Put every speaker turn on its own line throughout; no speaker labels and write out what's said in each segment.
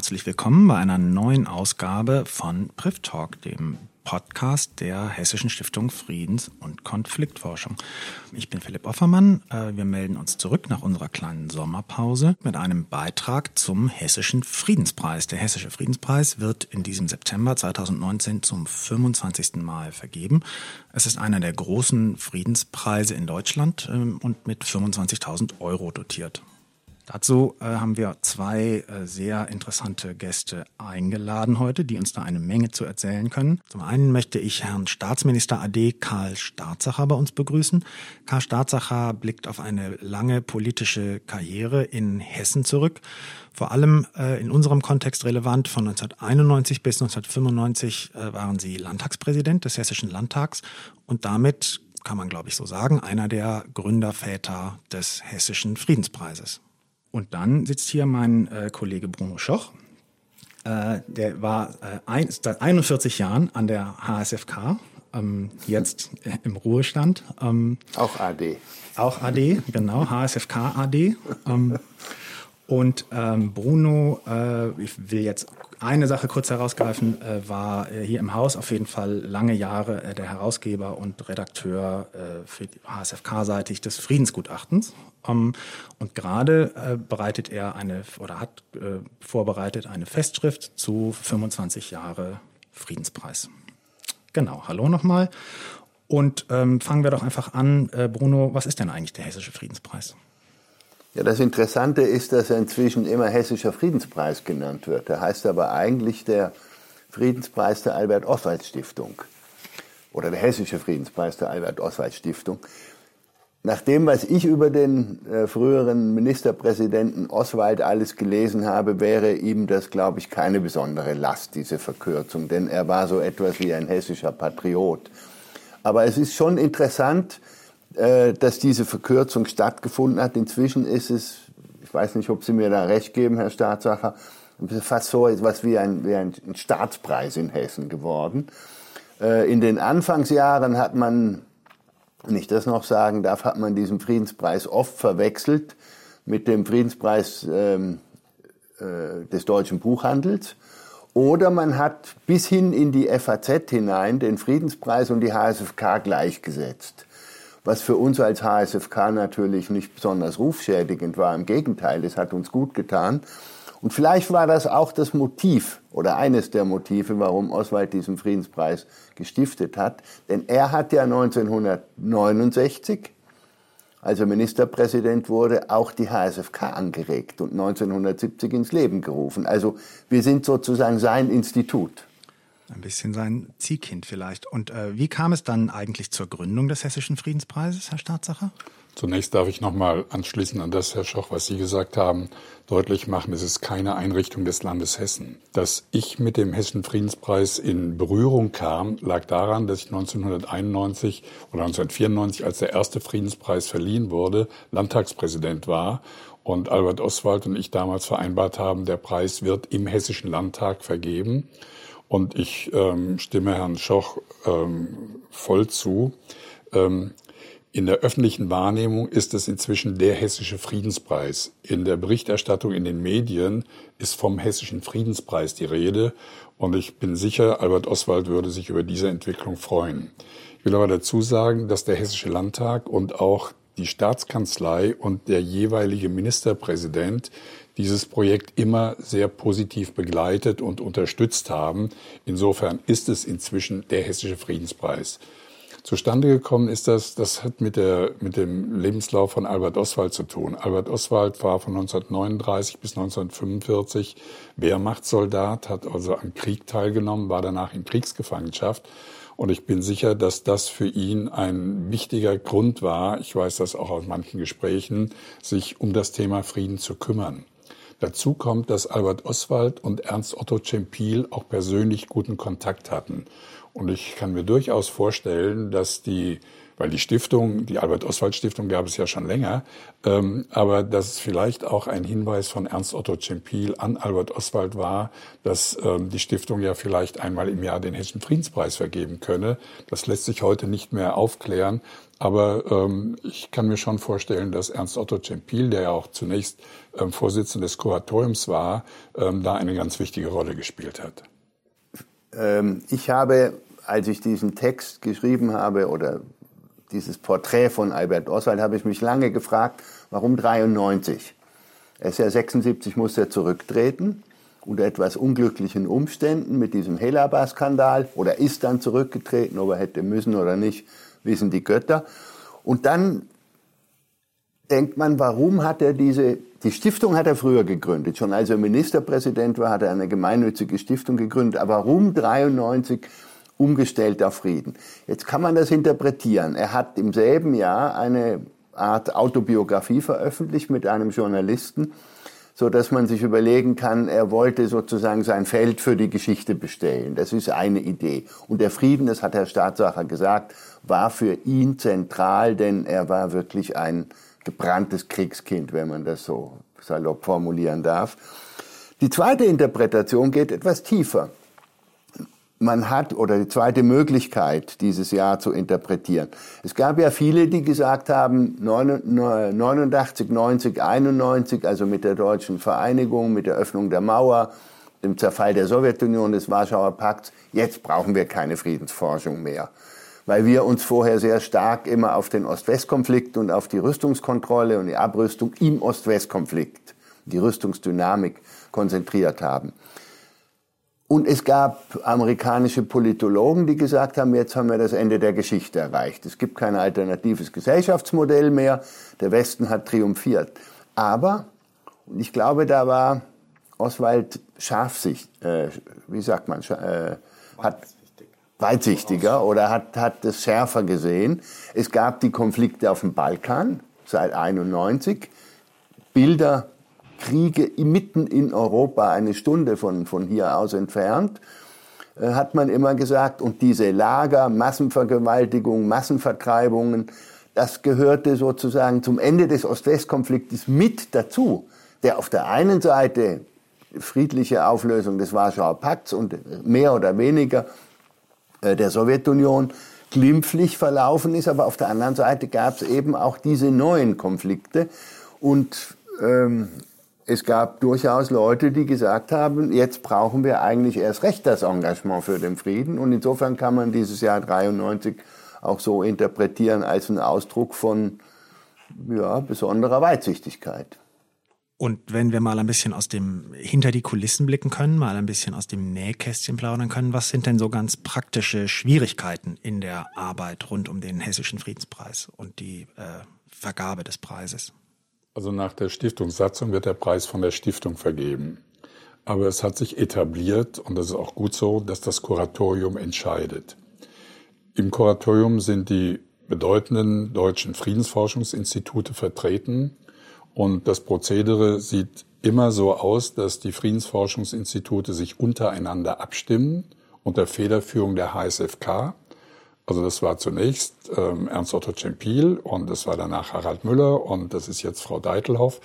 herzlich willkommen bei einer neuen Ausgabe von Priv Talk, dem Podcast der Hessischen Stiftung Friedens- und Konfliktforschung. Ich bin Philipp Offermann. Äh, wir melden uns zurück nach unserer kleinen Sommerpause mit einem Beitrag zum Hessischen Friedenspreis. Der Hessische Friedenspreis wird in diesem September 2019 zum 25. Mal vergeben. Es ist einer der großen Friedenspreise in Deutschland ähm, und mit 25.000 Euro dotiert. Dazu äh, haben wir zwei äh, sehr interessante Gäste eingeladen heute, die uns da eine Menge zu erzählen können. Zum einen möchte ich Herrn Staatsminister AD Karl Staatsacher bei uns begrüßen. Karl Staatsacher blickt auf eine lange politische Karriere in Hessen zurück. Vor allem äh, in unserem Kontext relevant. Von 1991 bis 1995 äh, waren Sie Landtagspräsident des Hessischen Landtags und damit kann man, glaube ich, so sagen, einer der Gründerväter des Hessischen Friedenspreises. Und dann sitzt hier mein äh, Kollege Bruno Schoch. Äh, der war äh, ein, seit 41 Jahren an der HSFK, ähm, jetzt äh, im Ruhestand.
Ähm, auch AD.
Auch AD, genau, HSFK AD. Ähm, und ähm, Bruno, äh, ich will jetzt eine Sache kurz herausgreifen, äh, war äh, hier im Haus auf jeden Fall lange Jahre äh, der Herausgeber und Redakteur äh, für HSFK-seitig des Friedensgutachtens. Ähm, und gerade äh, bereitet er eine oder hat äh, vorbereitet eine Festschrift zu 25 Jahre Friedenspreis. Genau, hallo nochmal. Und ähm, fangen wir doch einfach an. Bruno, was ist denn eigentlich der Hessische Friedenspreis?
Ja, das Interessante ist, dass er inzwischen immer Hessischer Friedenspreis genannt wird. Der heißt aber eigentlich der Friedenspreis der Albert-Oswald-Stiftung oder der Hessische Friedenspreis der Albert-Oswald-Stiftung. Nach dem, was ich über den äh, früheren Ministerpräsidenten Oswald alles gelesen habe, wäre ihm das, glaube ich, keine besondere Last, diese Verkürzung, denn er war so etwas wie ein hessischer Patriot. Aber es ist schon interessant, äh, dass diese Verkürzung stattgefunden hat. Inzwischen ist es, ich weiß nicht, ob Sie mir da recht geben, Herr Staatsacher, fast so etwas wie ein, wie ein Staatspreis in Hessen geworden. Äh, in den Anfangsjahren hat man, wenn ich das noch sagen darf, hat man diesen Friedenspreis oft verwechselt mit dem Friedenspreis ähm, äh, des deutschen Buchhandels. Oder man hat bis hin in die FAZ hinein den Friedenspreis und die HSFK gleichgesetzt was für uns als HSFK natürlich nicht besonders rufschädigend war. Im Gegenteil, es hat uns gut getan. Und vielleicht war das auch das Motiv oder eines der Motive, warum Oswald diesen Friedenspreis gestiftet hat. Denn er hat ja 1969, als er Ministerpräsident wurde, auch die HSFK angeregt und 1970 ins Leben gerufen. Also wir sind sozusagen sein Institut.
Ein bisschen sein Ziehkind vielleicht. Und äh, wie kam es dann eigentlich zur Gründung des Hessischen Friedenspreises, Herr Staatsacher?
Zunächst darf ich nochmal anschließen an das, Herr Schoch, was Sie gesagt haben, deutlich machen, es ist keine Einrichtung des Landes Hessen. Dass ich mit dem Hessischen Friedenspreis in Berührung kam, lag daran, dass ich 1991 oder 1994, als der erste Friedenspreis verliehen wurde, Landtagspräsident war und Albert Oswald und ich damals vereinbart haben, der Preis wird im Hessischen Landtag vergeben. Und ich ähm, stimme Herrn Schoch ähm, voll zu. Ähm, in der öffentlichen Wahrnehmung ist es inzwischen der hessische Friedenspreis. In der Berichterstattung in den Medien ist vom hessischen Friedenspreis die Rede. Und ich bin sicher, Albert Oswald würde sich über diese Entwicklung freuen. Ich will aber dazu sagen, dass der Hessische Landtag und auch die Staatskanzlei und der jeweilige Ministerpräsident dieses Projekt immer sehr positiv begleitet und unterstützt haben. Insofern ist es inzwischen der Hessische Friedenspreis. Zustande gekommen ist das, das hat mit, der, mit dem Lebenslauf von Albert Oswald zu tun. Albert Oswald war von 1939 bis 1945 Wehrmachtssoldat, hat also am Krieg teilgenommen, war danach in Kriegsgefangenschaft. Und ich bin sicher, dass das für ihn ein wichtiger Grund war, ich weiß das auch aus manchen Gesprächen, sich um das Thema Frieden zu kümmern. Dazu kommt, dass Albert Oswald und Ernst Otto Cempil auch persönlich guten Kontakt hatten. Und ich kann mir durchaus vorstellen, dass die weil die Stiftung, die Albert-Oswald-Stiftung gab es ja schon länger, ähm, aber dass es vielleicht auch ein Hinweis von Ernst Otto Cempil an Albert Oswald war, dass ähm, die Stiftung ja vielleicht einmal im Jahr den Hessischen Friedenspreis vergeben könne. Das lässt sich heute nicht mehr aufklären, aber ähm, ich kann mir schon vorstellen, dass Ernst Otto Cempil, der ja auch zunächst ähm, Vorsitzender des Kuratoriums war, ähm, da eine ganz wichtige Rolle gespielt hat.
Ähm, ich habe, als ich diesen Text geschrieben habe oder dieses Porträt von Albert Oswald, habe ich mich lange gefragt, warum 93? Er ist ja 76, muss er zurücktreten unter etwas unglücklichen Umständen mit diesem Helaba-Skandal oder ist dann zurückgetreten, ob er hätte müssen oder nicht, wissen die Götter. Und dann denkt man, warum hat er diese, die Stiftung hat er früher gegründet. Schon als er Ministerpräsident war, hat er eine gemeinnützige Stiftung gegründet. Aber warum 93 umgestellt auf Frieden? Jetzt kann man das interpretieren. Er hat im selben Jahr eine Art Autobiografie veröffentlicht mit einem Journalisten, so dass man sich überlegen kann, er wollte sozusagen sein Feld für die Geschichte bestellen. Das ist eine Idee. Und der Frieden, das hat Herr Staatsacher gesagt, war für ihn zentral, denn er war wirklich ein gebranntes Kriegskind, wenn man das so salopp formulieren darf. Die zweite Interpretation geht etwas tiefer. Man hat, oder die zweite Möglichkeit, dieses Jahr zu interpretieren. Es gab ja viele, die gesagt haben, 89, 90, 91, also mit der deutschen Vereinigung, mit der Öffnung der Mauer, dem Zerfall der Sowjetunion, des Warschauer Pakts, jetzt brauchen wir keine Friedensforschung mehr weil wir uns vorher sehr stark immer auf den Ost-West-Konflikt und auf die Rüstungskontrolle und die Abrüstung im Ost-West-Konflikt, die Rüstungsdynamik konzentriert haben. Und es gab amerikanische Politologen, die gesagt haben, jetzt haben wir das Ende der Geschichte erreicht. Es gibt kein alternatives Gesellschaftsmodell mehr. Der Westen hat triumphiert. Aber, und ich glaube, da war Oswald scharfsicht, äh, wie sagt man, äh, hat weitsichtiger oder hat, hat es schärfer gesehen. Es gab die Konflikte auf dem Balkan seit 91, Bilder, Kriege mitten in Europa, eine Stunde von, von hier aus entfernt, äh, hat man immer gesagt, und diese Lager, Massenvergewaltigung, Massenvertreibungen, das gehörte sozusagen zum Ende des Ost-West-Konfliktes mit dazu, der auf der einen Seite friedliche Auflösung des Warschauer Pakts und mehr oder weniger äh, der Sowjetunion glimpflich verlaufen ist, aber auf der anderen Seite gab es eben auch diese neuen Konflikte und ähm, es gab durchaus Leute, die gesagt haben, jetzt brauchen wir eigentlich erst recht das Engagement für den Frieden und insofern kann man dieses Jahr 93 auch so interpretieren als einen Ausdruck von ja, besonderer Weitsichtigkeit.
Und wenn wir mal ein bisschen aus dem hinter die Kulissen blicken können, mal ein bisschen aus dem Nähkästchen plaudern können, was sind denn so ganz praktische Schwierigkeiten in der Arbeit rund um den Hessischen Friedenspreis und die äh, Vergabe des Preises?
Also nach der Stiftungssatzung wird der Preis von der Stiftung vergeben. Aber es hat sich etabliert, und das ist auch gut so, dass das Kuratorium entscheidet. Im Kuratorium sind die bedeutenden deutschen Friedensforschungsinstitute vertreten und das Prozedere sieht immer so aus, dass die Friedensforschungsinstitute sich untereinander abstimmen unter Federführung der HSFK. Also das war zunächst ähm, Ernst Otto Cempil und das war danach Harald Müller und das ist jetzt Frau Deitelhoff.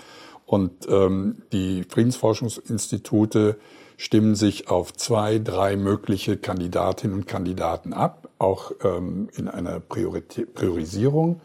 Und ähm, die Friedensforschungsinstitute stimmen sich auf zwei, drei mögliche Kandidatinnen und Kandidaten ab, auch ähm, in einer Priorisierung.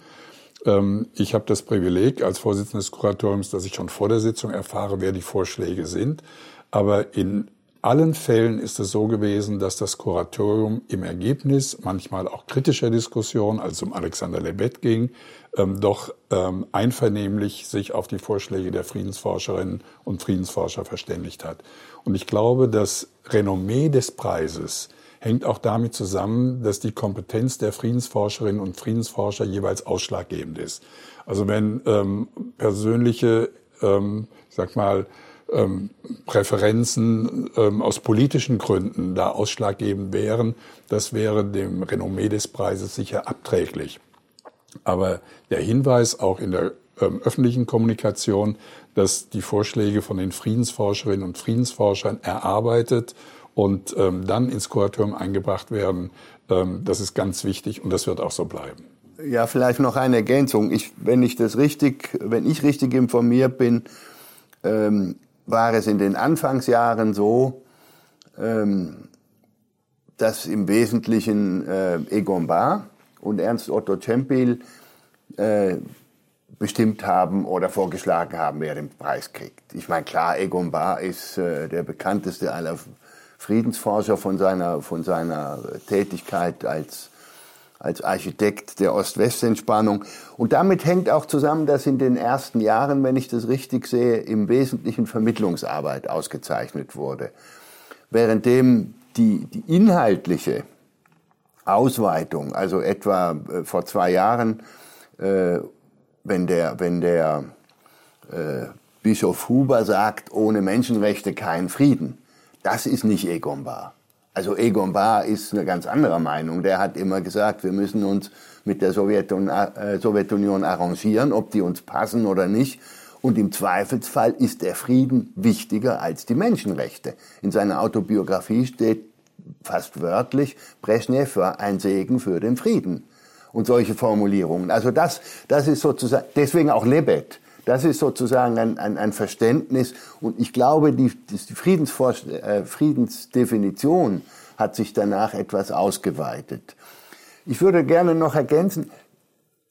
Ähm, ich habe das Privileg als Vorsitzender des Kuratoriums, dass ich schon vor der Sitzung erfahre, wer die Vorschläge sind. Aber in allen Fällen ist es so gewesen, dass das Kuratorium im Ergebnis, manchmal auch kritischer Diskussion, als es um Alexander Lebet ging, ähm, doch ähm, einvernehmlich sich auf die Vorschläge der Friedensforscherinnen und Friedensforscher verständigt hat. Und ich glaube, das Renommee des Preises hängt auch damit zusammen, dass die Kompetenz der Friedensforscherinnen und Friedensforscher jeweils ausschlaggebend ist. Also wenn ähm, persönliche, ähm, ich sag mal, ähm, Präferenzen ähm, aus politischen Gründen da ausschlaggebend wären, das wäre dem Renommee des Preises sicher abträglich. Aber der Hinweis auch in der ähm, öffentlichen Kommunikation, dass die Vorschläge von den Friedensforscherinnen und Friedensforschern erarbeitet und ähm, dann ins Kuratorium eingebracht werden. Ähm, das ist ganz wichtig und das wird auch so bleiben.
Ja, vielleicht noch eine Ergänzung. Ich, wenn ich das richtig, wenn ich richtig informiert bin, ähm, war es in den Anfangsjahren so, ähm, dass im Wesentlichen äh, Egon Bahr und Ernst Otto Czempil äh, bestimmt haben oder vorgeschlagen haben, wer den Preis kriegt. Ich meine, klar, Egon Bahr ist äh, der bekannteste aller Friedensforscher von seiner, von seiner Tätigkeit als als Architekt der Ost-West-Entspannung. Und damit hängt auch zusammen, dass in den ersten Jahren, wenn ich das richtig sehe, im Wesentlichen Vermittlungsarbeit ausgezeichnet wurde. Währenddem die, die inhaltliche Ausweitung, also etwa äh, vor zwei Jahren, äh, wenn der, wenn der äh, Bischof Huber sagt, ohne Menschenrechte kein Frieden, das ist nicht Egon Bahr. Also Egon Bahr ist eine ganz andere Meinung. Der hat immer gesagt, wir müssen uns mit der Sowjetunion, äh, Sowjetunion arrangieren, ob die uns passen oder nicht. Und im Zweifelsfall ist der Frieden wichtiger als die Menschenrechte. In seiner Autobiografie steht fast wörtlich, Brezhnev war ein Segen für den Frieden. Und solche Formulierungen. Also das, das ist sozusagen, deswegen auch Lebet. Das ist sozusagen ein, ein, ein Verständnis. Und ich glaube, die, die äh, Friedensdefinition hat sich danach etwas ausgeweitet. Ich würde gerne noch ergänzen,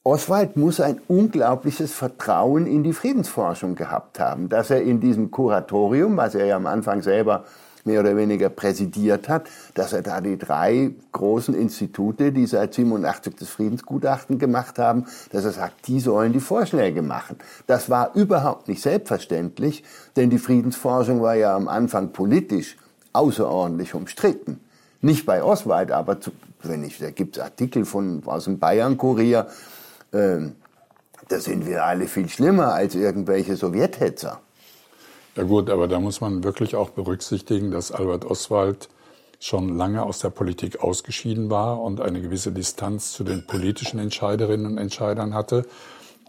Oswald muss ein unglaubliches Vertrauen in die Friedensforschung gehabt haben, dass er in diesem Kuratorium, was er ja am Anfang selber mehr oder weniger präsidiert hat, dass er da die drei großen Institute, die seit 87 das Friedensgutachten gemacht haben, dass er sagt, die sollen die Vorschläge machen. Das war überhaupt nicht selbstverständlich, denn die Friedensforschung war ja am Anfang politisch außerordentlich umstritten. Nicht bei Oswald, aber zu, wenn ich, da gibt's Artikel von, aus dem Bayern-Kurier, äh, da sind wir alle viel schlimmer als irgendwelche Sowjethetzer.
Ja gut, aber da muss man wirklich auch berücksichtigen, dass Albert Oswald schon lange aus der Politik ausgeschieden war und eine gewisse Distanz zu den politischen Entscheiderinnen und Entscheidern hatte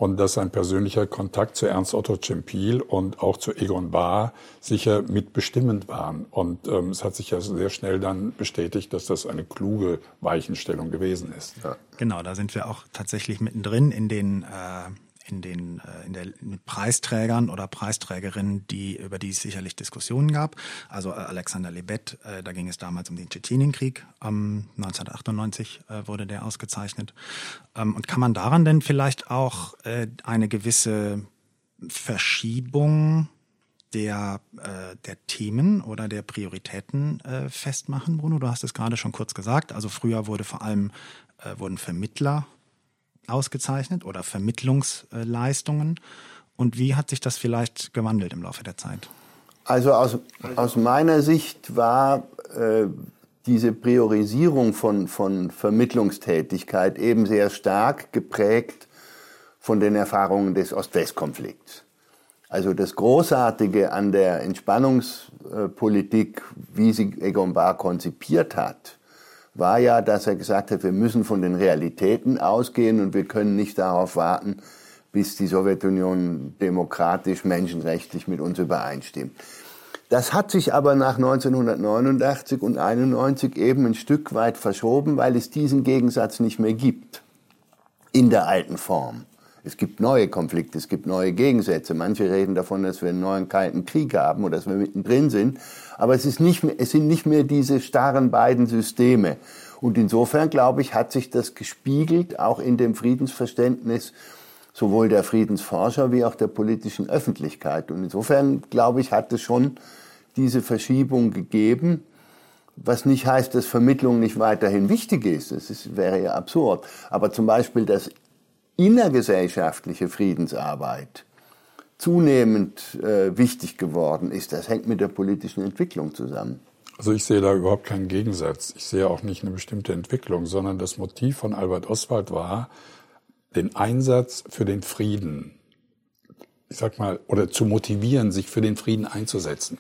und dass sein persönlicher Kontakt zu Ernst Otto Cempil und auch zu Egon Bahr sicher mitbestimmend waren. Und ähm, es hat sich ja sehr schnell dann bestätigt, dass das eine kluge Weichenstellung gewesen ist. Ja.
Genau, da sind wir auch tatsächlich mittendrin in den äh, in den äh, in der mit Preisträgern oder Preisträgerinnen, die über die es sicherlich Diskussionen gab. Also äh, Alexander Lebet, äh, da ging es damals um den Tschetschenienkrieg. Ähm, 1998 äh, wurde der ausgezeichnet. Ähm, und kann man daran denn vielleicht auch äh, eine gewisse Verschiebung der, äh, der Themen oder der Prioritäten äh, festmachen, Bruno? Du hast es gerade schon kurz gesagt. Also früher wurde vor allem äh, wurden Vermittler ausgezeichnet oder Vermittlungsleistungen. Und wie hat sich das vielleicht gewandelt im Laufe der Zeit?
Also aus, aus meiner Sicht war äh, diese Priorisierung von, von Vermittlungstätigkeit eben sehr stark geprägt von den Erfahrungen des Ost-West-Konflikts. Also das Großartige an der Entspannungspolitik, wie sie Egon Bahr konzipiert hat, war ja, dass er gesagt hat, wir müssen von den Realitäten ausgehen und wir können nicht darauf warten, bis die Sowjetunion demokratisch, menschenrechtlich mit uns übereinstimmt. Das hat sich aber nach 1989 und 91 eben ein Stück weit verschoben, weil es diesen Gegensatz nicht mehr gibt. In der alten Form. Es gibt neue Konflikte, es gibt neue Gegensätze. Manche reden davon, dass wir einen neuen Kalten Krieg haben oder dass wir mittendrin sind. Aber es, ist nicht mehr, es sind nicht mehr diese starren beiden Systeme. Und insofern, glaube ich, hat sich das gespiegelt, auch in dem Friedensverständnis sowohl der Friedensforscher wie auch der politischen Öffentlichkeit. Und insofern, glaube ich, hat es schon diese Verschiebung gegeben, was nicht heißt, dass Vermittlung nicht weiterhin wichtig ist. Das ist, wäre ja absurd. Aber zum Beispiel das innergesellschaftliche Friedensarbeit zunehmend äh, wichtig geworden ist. Das hängt mit der politischen Entwicklung zusammen.
Also ich sehe da überhaupt keinen Gegensatz. Ich sehe auch nicht eine bestimmte Entwicklung, sondern das Motiv von Albert Oswald war, den Einsatz für den Frieden, ich sag mal, oder zu motivieren, sich für den Frieden einzusetzen.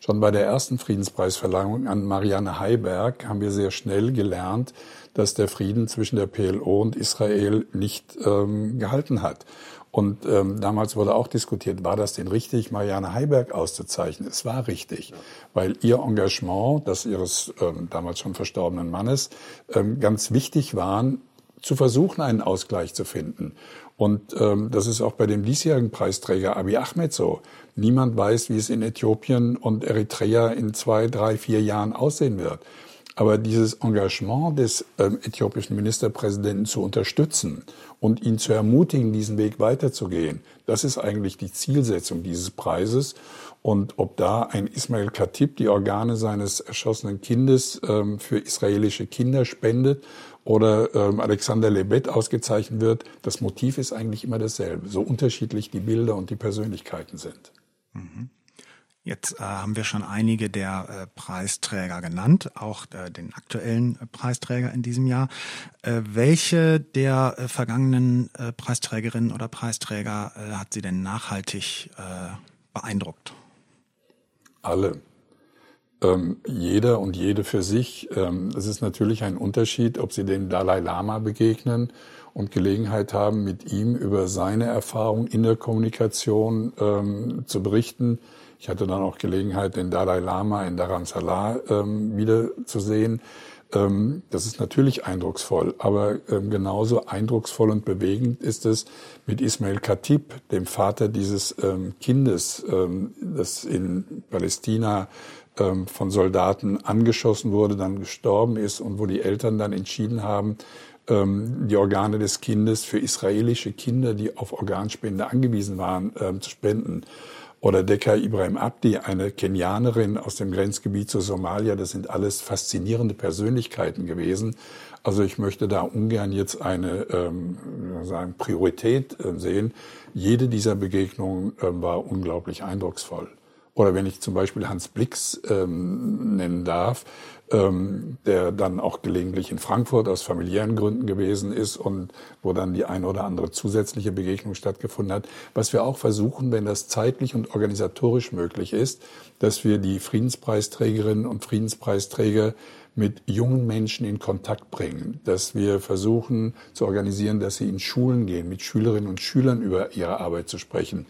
Schon bei der ersten Friedenspreisverleihung an Marianne Heiberg haben wir sehr schnell gelernt, dass der Frieden zwischen der PLO und Israel nicht ähm, gehalten hat. Und ähm, damals wurde auch diskutiert, war das denn richtig, Marianne Heiberg auszuzeichnen? Es war richtig, weil ihr Engagement, das ihres ähm, damals schon verstorbenen Mannes, ähm, ganz wichtig waren zu versuchen, einen Ausgleich zu finden. Und ähm, das ist auch bei dem diesjährigen Preisträger Abiy Ahmed so. Niemand weiß, wie es in Äthiopien und Eritrea in zwei, drei, vier Jahren aussehen wird. Aber dieses Engagement des ähm, äthiopischen Ministerpräsidenten zu unterstützen und ihn zu ermutigen, diesen Weg weiterzugehen, das ist eigentlich die Zielsetzung dieses Preises. Und ob da ein Ismail Khatib die Organe seines erschossenen Kindes ähm, für israelische Kinder spendet oder ähm, Alexander Lebet ausgezeichnet wird, das Motiv ist eigentlich immer dasselbe, so unterschiedlich die Bilder und die Persönlichkeiten sind.
Mhm. Jetzt äh, haben wir schon einige der äh, Preisträger genannt, auch äh, den aktuellen äh, Preisträger in diesem Jahr. Äh, welche der äh, vergangenen Preisträgerinnen oder Preisträger hat Sie denn nachhaltig beeindruckt?
Alle. Ähm, jeder und jede für sich. Ähm, es ist natürlich ein Unterschied, ob Sie dem Dalai Lama begegnen und Gelegenheit haben, mit ihm über seine Erfahrung in der Kommunikation ähm, zu berichten ich hatte dann auch Gelegenheit, den Dalai Lama in Dharamsala ähm, wiederzusehen. Ähm, das ist natürlich eindrucksvoll, aber ähm, genauso eindrucksvoll und bewegend ist es mit Ismail Khatib, dem Vater dieses ähm, Kindes, ähm, das in Palästina ähm, von Soldaten angeschossen wurde, dann gestorben ist und wo die Eltern dann entschieden haben, ähm, die Organe des Kindes für israelische Kinder, die auf Organspende angewiesen waren, zu spenden. Oder Dekka Ibrahim Abdi, eine Kenianerin aus dem Grenzgebiet zu Somalia. Das sind alles faszinierende Persönlichkeiten gewesen. Also ich möchte da ungern jetzt eine ähm, sagen, Priorität äh, sehen. Jede dieser Begegnungen äh, war unglaublich eindrucksvoll. Oder wenn ich zum Beispiel Hans Blix ähm, nennen darf, ähm, der dann auch gelegentlich in Frankfurt aus familiären Gründen gewesen ist und wo dann die eine oder andere zusätzliche Begegnung stattgefunden hat. Was wir auch versuchen, wenn das zeitlich und organisatorisch möglich ist, dass wir die Friedenspreisträgerinnen und Friedenspreisträger mit jungen Menschen in Kontakt bringen, dass wir versuchen zu organisieren, dass sie in Schulen gehen, mit Schülerinnen und Schülern über ihre Arbeit zu sprechen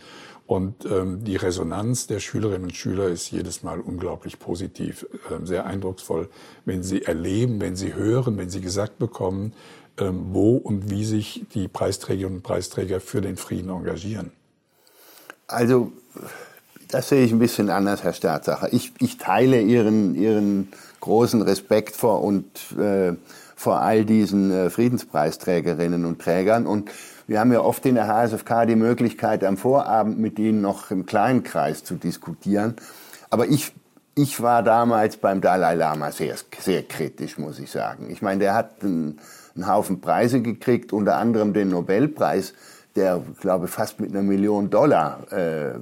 und ähm, die Resonanz der Schülerinnen und Schüler ist jedes Mal unglaublich positiv, äh, sehr eindrucksvoll, wenn sie erleben, wenn sie hören, wenn sie gesagt bekommen, ähm, wo und wie sich die Preisträgerinnen und Preisträger für den Frieden engagieren.
Also, das sehe ich ein bisschen anders, Herr Staatsacher. Ich, ich teile Ihren, Ihren großen Respekt vor und äh, vor all diesen äh, Friedenspreisträgerinnen und Trägern und wir haben ja oft in der HSFK die Möglichkeit, am Vorabend mit Ihnen noch im kleinen Kreis zu diskutieren. Aber ich, ich war damals beim Dalai Lama sehr, sehr kritisch, muss ich sagen. Ich meine, der hat einen, einen Haufen Preise gekriegt, unter anderem den Nobelpreis, der, glaube ich, fast mit einer Million Dollar. Äh,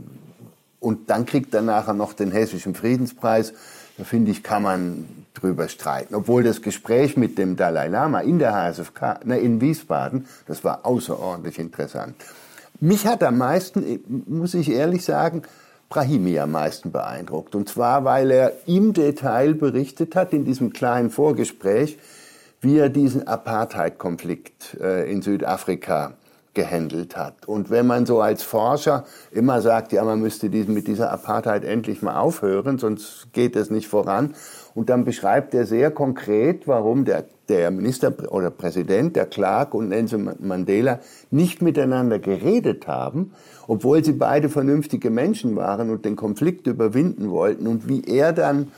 und dann kriegt er nachher noch den Hessischen Friedenspreis. Da finde ich, kann man drüber streiten. Obwohl das Gespräch mit dem Dalai Lama in der HSFK, ne, in Wiesbaden, das war außerordentlich interessant. Mich hat am meisten, muss ich ehrlich sagen, Brahimi am meisten beeindruckt. Und zwar, weil er im Detail berichtet hat, in diesem kleinen Vorgespräch, wie er diesen Apartheid-Konflikt äh, in Südafrika gehandelt hat. Und wenn man so als Forscher immer sagt, ja, man müsste diesen, mit dieser Apartheid endlich mal aufhören, sonst geht es nicht voran. Und dann beschreibt er sehr konkret, warum der, der Minister oder Präsident, der Clark und Nelson Mandela nicht miteinander geredet haben, obwohl sie beide vernünftige Menschen waren und den Konflikt überwinden wollten und wie er dann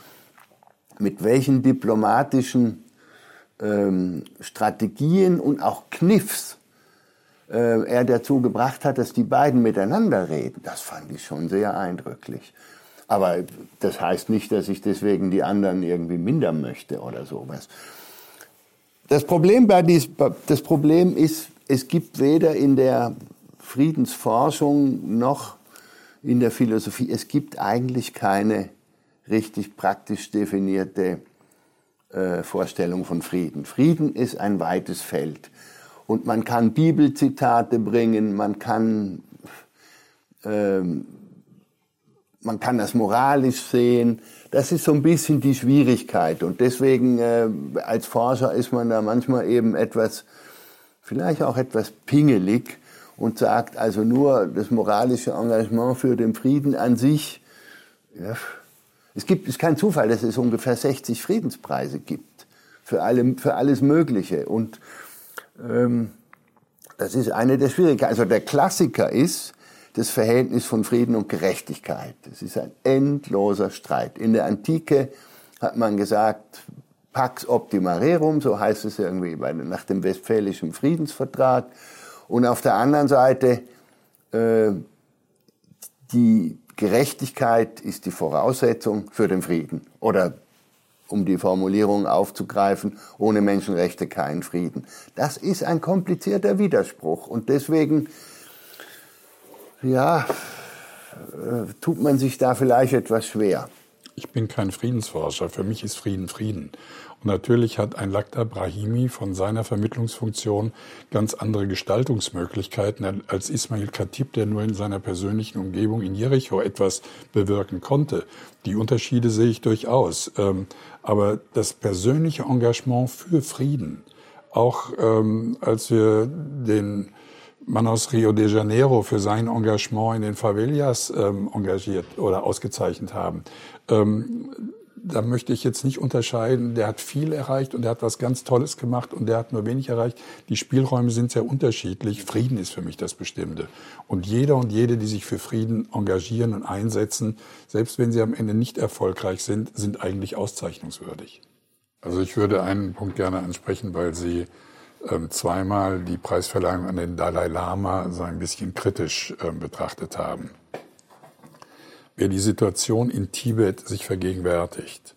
mit welchen diplomatischen ähm, Strategien und auch Kniffs äh, er dazu gebracht hat, dass die beiden miteinander reden. Das fand ich schon sehr eindrücklich. Aber das heißt nicht, dass ich deswegen die anderen irgendwie mindern möchte oder sowas. Das Problem, bei dies, das Problem ist, es gibt weder in der Friedensforschung noch in der Philosophie, es gibt eigentlich keine richtig praktisch definierte äh, Vorstellung von Frieden. Frieden ist ein weites Feld. Und man kann Bibelzitate bringen, man kann, ähm, man kann das moralisch sehen. Das ist so ein bisschen die Schwierigkeit. Und deswegen äh, als Forscher ist man da manchmal eben etwas, vielleicht auch etwas pingelig und sagt also nur das moralische Engagement für den Frieden an sich. Ja, es gibt, es ist kein Zufall, dass es ungefähr 60 Friedenspreise gibt für, alle, für alles Mögliche. Und Ähm, das ist eine der Schwierigkeiten. Also der Klassiker ist das Verhältnis von Frieden und Gerechtigkeit. Das ist ein endloser Streit. In der Antike hat man gesagt, Pax Optima Rerum, so heißt es irgendwie nach dem Westfälischen Friedensvertrag. Und auf der anderen Seite, äh, die Gerechtigkeit ist die Voraussetzung für den Frieden. Oder um die Formulierung aufzugreifen, ohne Menschenrechte kein Frieden. Das ist ein komplizierter Widerspruch und deswegen, ja, äh, tut man sich da vielleicht etwas schwer.
Ich bin kein Friedensforscher. Für mich ist Frieden Frieden. Und natürlich hat ein Lakhdar Brahimi von seiner Vermittlungsfunktion ganz andere Gestaltungsmöglichkeiten als Ismail Khatib, der nur in seiner persönlichen Umgebung in Jericho etwas bewirken konnte. Die Unterschiede sehe ich durchaus. Ähm, aber das persönliche Engagement für Frieden, auch ähm, als wir den Mann aus Rio de Janeiro für sein Engagement in den Favelas ähm, engagiert oder ausgezeichnet haben da möchte ich jetzt nicht unterscheiden, der hat viel erreicht und der hat was ganz Tolles gemacht und der hat nur wenig erreicht. Die Spielräume sind sehr unterschiedlich. Frieden ist für mich das Bestimmte. Und jeder und jede, die sich für Frieden engagieren und einsetzen, selbst wenn sie am Ende nicht erfolgreich sind, sind eigentlich auszeichnungswürdig. Also ich würde einen Punkt gerne ansprechen, weil Sie ähm, zweimal die Preisverleihung an den Dalai Lama so ein bisschen kritisch ähm, betrachtet haben. Wer die Situation in Tibet sich vergegenwärtigt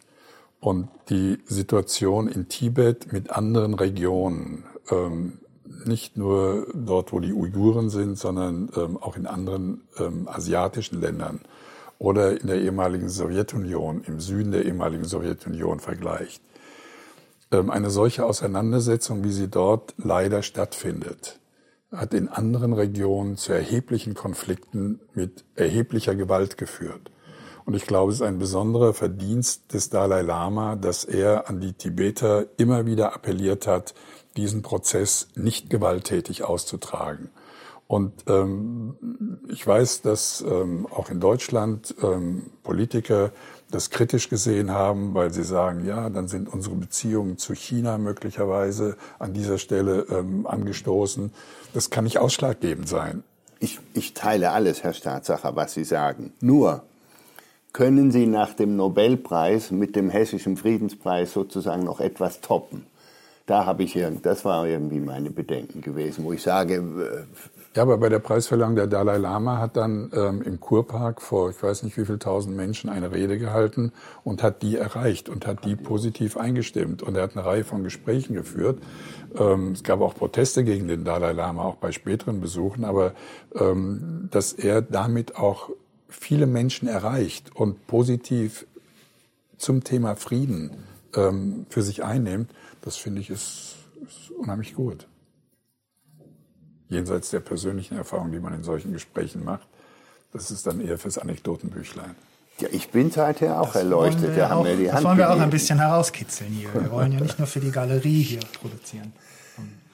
und die Situation in Tibet mit anderen Regionen, ähm, nicht nur dort, wo die Uiguren sind, sondern ähm, auch in anderen ähm, asiatischen Ländern oder in der ehemaligen Sowjetunion, im Süden der ehemaligen Sowjetunion vergleicht. Ähm, eine solche Auseinandersetzung, wie sie dort leider stattfindet, hat in anderen Regionen zu erheblichen Konflikten mit erheblicher Gewalt geführt. Und ich glaube, es ist ein besonderer Verdienst des Dalai Lama, dass er an die Tibeter immer wieder appelliert hat, diesen Prozess nicht gewalttätig auszutragen. Und ähm, ich weiß, dass ähm, auch in Deutschland ähm, Politiker das kritisch gesehen haben, weil sie sagen, ja, dann sind unsere Beziehungen zu China möglicherweise an dieser Stelle ähm, angestoßen. Das kann nicht ausschlaggebend sein.
Ich, ich teile alles, Herr Staatsacher, was Sie sagen. Nur können Sie nach dem Nobelpreis mit dem Hessischen Friedenspreis sozusagen noch etwas toppen. Da habe ich das war irgendwie meine Bedenken gewesen, wo ich sage, äh,
ja, aber bei der Preisverleihung der Dalai Lama hat dann ähm, im Kurpark vor ich weiß nicht wie viel tausend Menschen eine Rede gehalten und hat die erreicht und hat die positiv eingestimmt. Und er hat eine Reihe von Gesprächen geführt. Ähm, es gab auch Proteste gegen den Dalai Lama, auch bei späteren Besuchen, aber ähm, dass er damit auch viele Menschen erreicht und positiv zum Thema Frieden ähm, für sich einnimmt, das finde ich ist, ist unheimlich gut jenseits der persönlichen Erfahrung, die man in solchen Gesprächen macht. Das ist dann eher fürs Anekdotenbüchlein.
Ja, ich bin seither auch das erleuchtet.
Wir auch, das Hand wollen wir auch ein bisschen herauskitzeln hier. Wir wollen ja nicht nur für die Galerie hier produzieren.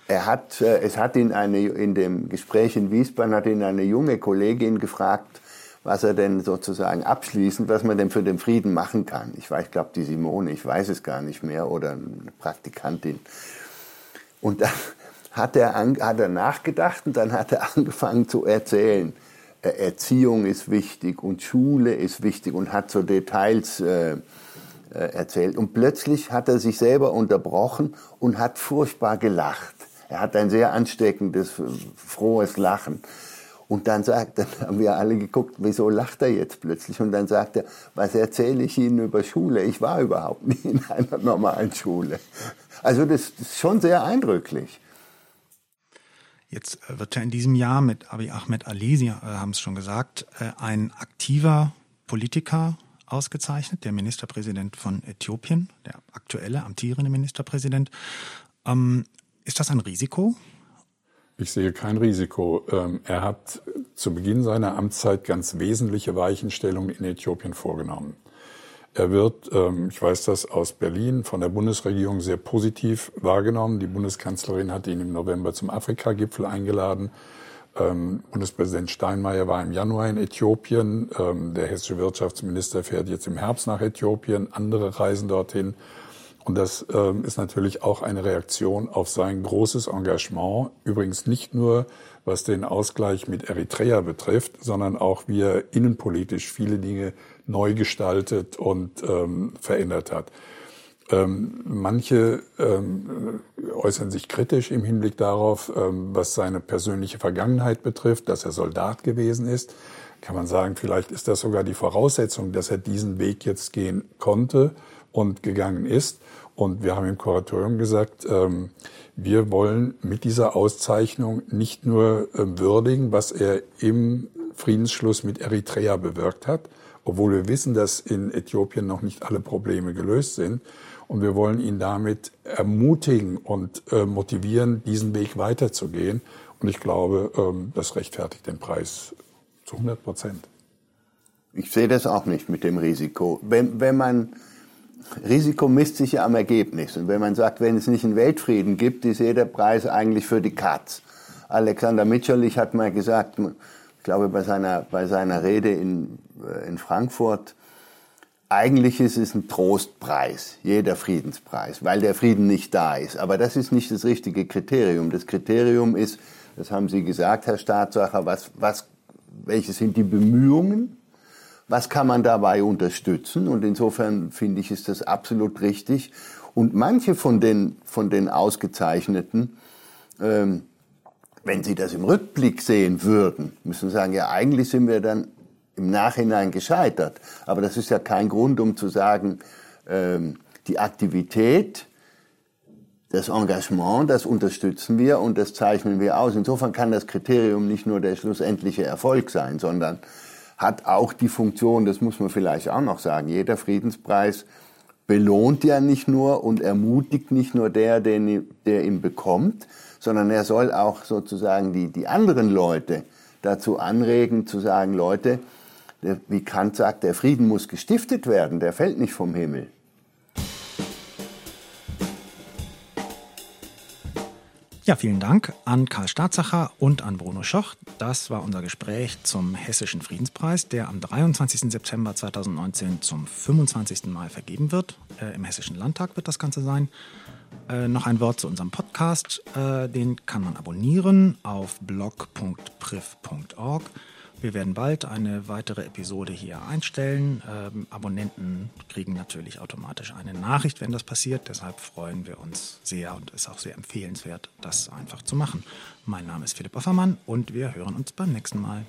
Er hat, äh, es hat ihn eine, in dem Gespräch in Wiesbaden hat ihn eine junge Kollegin gefragt, was er denn sozusagen abschließend, was man denn für den Frieden machen kann. Ich weiß, ich glaube, die Simone, ich weiß es gar nicht mehr, oder eine Praktikantin. Und dann hat er, an, hat er nachgedacht und dann hat er angefangen zu erzählen. Äh, Erziehung ist wichtig und Schule ist wichtig und hat so Details äh, äh, erzählt. Und plötzlich hat er sich selber unterbrochen und hat furchtbar gelacht. Er hat ein sehr ansteckendes, frohes Lachen. Und dann sagt, dann haben wir alle geguckt, wieso lacht er jetzt plötzlich? Und dann sagt er, was erzähle ich Ihnen über Schule? Ich war überhaupt nie in einer normalen Schule. Also das ist schon sehr eindrücklich.
Jetzt äh, wird ja in diesem Jahr mit Abiy Ahmed Ali, Sie äh, haben es schon gesagt, äh, ein aktiver Politiker ausgezeichnet, der Ministerpräsident von Äthiopien, der aktuelle, amtierende Ministerpräsident. Ähm, ist das ein Risiko?
Ich sehe kein Risiko. Ähm, er hat zu Beginn seiner Amtszeit ganz wesentliche Weichenstellungen in Äthiopien vorgenommen. Er wird, ähm, ich weiß das aus Berlin, von der Bundesregierung sehr positiv wahrgenommen. Die Bundeskanzlerin hat ihn im November zum Afrika-Gipfel eingeladen. Ähm, Bundespräsident Steinmeier war im Januar in Äthiopien. Ähm, der hessische Wirtschaftsminister fährt jetzt im Herbst nach Äthiopien. Andere reisen dorthin. Und das ist natürlich auch eine Reaktion auf sein großes Engagement. Übrigens nicht nur, was den Ausgleich mit Eritrea betrifft, sondern auch, wie er innenpolitisch viele Dinge neu gestaltet und ähm, verändert hat. Ähm, manche ähm, äußern sich kritisch im Hinblick darauf, ähm, was seine persönliche Vergangenheit betrifft, dass er Soldat gewesen ist. Kann man sagen, vielleicht ist das sogar die Voraussetzung, dass er diesen Weg jetzt gehen konnte und gegangen ist. Und wir haben im Kuratorium gesagt, ähm, wir wollen mit dieser Auszeichnung nicht nur äh, würdigen, was er im Friedensschluss mit Eritrea bewirkt hat, obwohl wir wissen, dass in Äthiopien noch nicht alle Probleme gelöst sind. Und wir wollen ihn damit ermutigen und äh, motivieren, diesen Weg weiterzugehen. Und ich glaube, ähm, das rechtfertigt den Preis zu 100 Prozent.
Ich sehe das auch nicht mit dem Risiko. Wenn, wenn man Risiko misst sich ja am Ergebnis. Und wenn man sagt, wenn es nicht einen Weltfrieden gibt, ist jeder Preis eigentlich für die Katz. Alexander Mitscherlich hat mal gesagt, glaube bei seiner, bei seiner Rede in, äh, in Frankfurt, eigentlich ist es ein Trostpreis, jeder Friedenspreis, weil der Frieden nicht da ist. Aber das ist nicht das richtige Kriterium. Das Kriterium ist, das haben Sie gesagt, Herr Staatssacher, was, was, welche sind die Bemühungen was kann man dabei unterstützen? Und insofern finde ich, ist das absolut richtig. Und manche von den, von den Ausgezeichneten, ähm, wenn Sie das im Rückblick sehen würden, müssen Sie sagen, ja, eigentlich sind wir dann im Nachhinein gescheitert. Aber das ist ja kein Grund, um zu sagen, ähm, die Aktivität, das Engagement, das unterstützen wir und das zeichnen wir aus. Insofern kann das Kriterium nicht nur der schlussendliche Erfolg sein, sondern hat auch die Funktion, das muss man vielleicht auch noch sagen, jeder Friedenspreis belohnt ja nicht nur und ermutigt nicht nur der, den, der ihn bekommt, sondern er soll auch sozusagen die, die anderen Leute dazu anregen, zu sagen, Leute, der, wie Kant sagt, der Frieden muss gestiftet werden, der fällt nicht vom Himmel.
Ja, vielen Dank an Karl Staatsacher und an Bruno Schoch. Das war unser Gespräch zum Hessischen Friedenspreis, der am 23. September 2019 zum 25. Mal vergeben wird. Äh, Im Hessischen Landtag wird das Ganze sein. Äh, noch ein Wort zu unserem Podcast. Äh, den kann man abonnieren auf blog.priv.org. Wir werden bald eine weitere Episode hier einstellen. Ähm, Abonnenten kriegen natürlich automatisch eine Nachricht, wenn das passiert. Deshalb freuen wir uns sehr und ist auch sehr empfehlenswert, das einfach zu machen. Mein Name ist Philipp Offermann und wir hören uns beim nächsten Mal.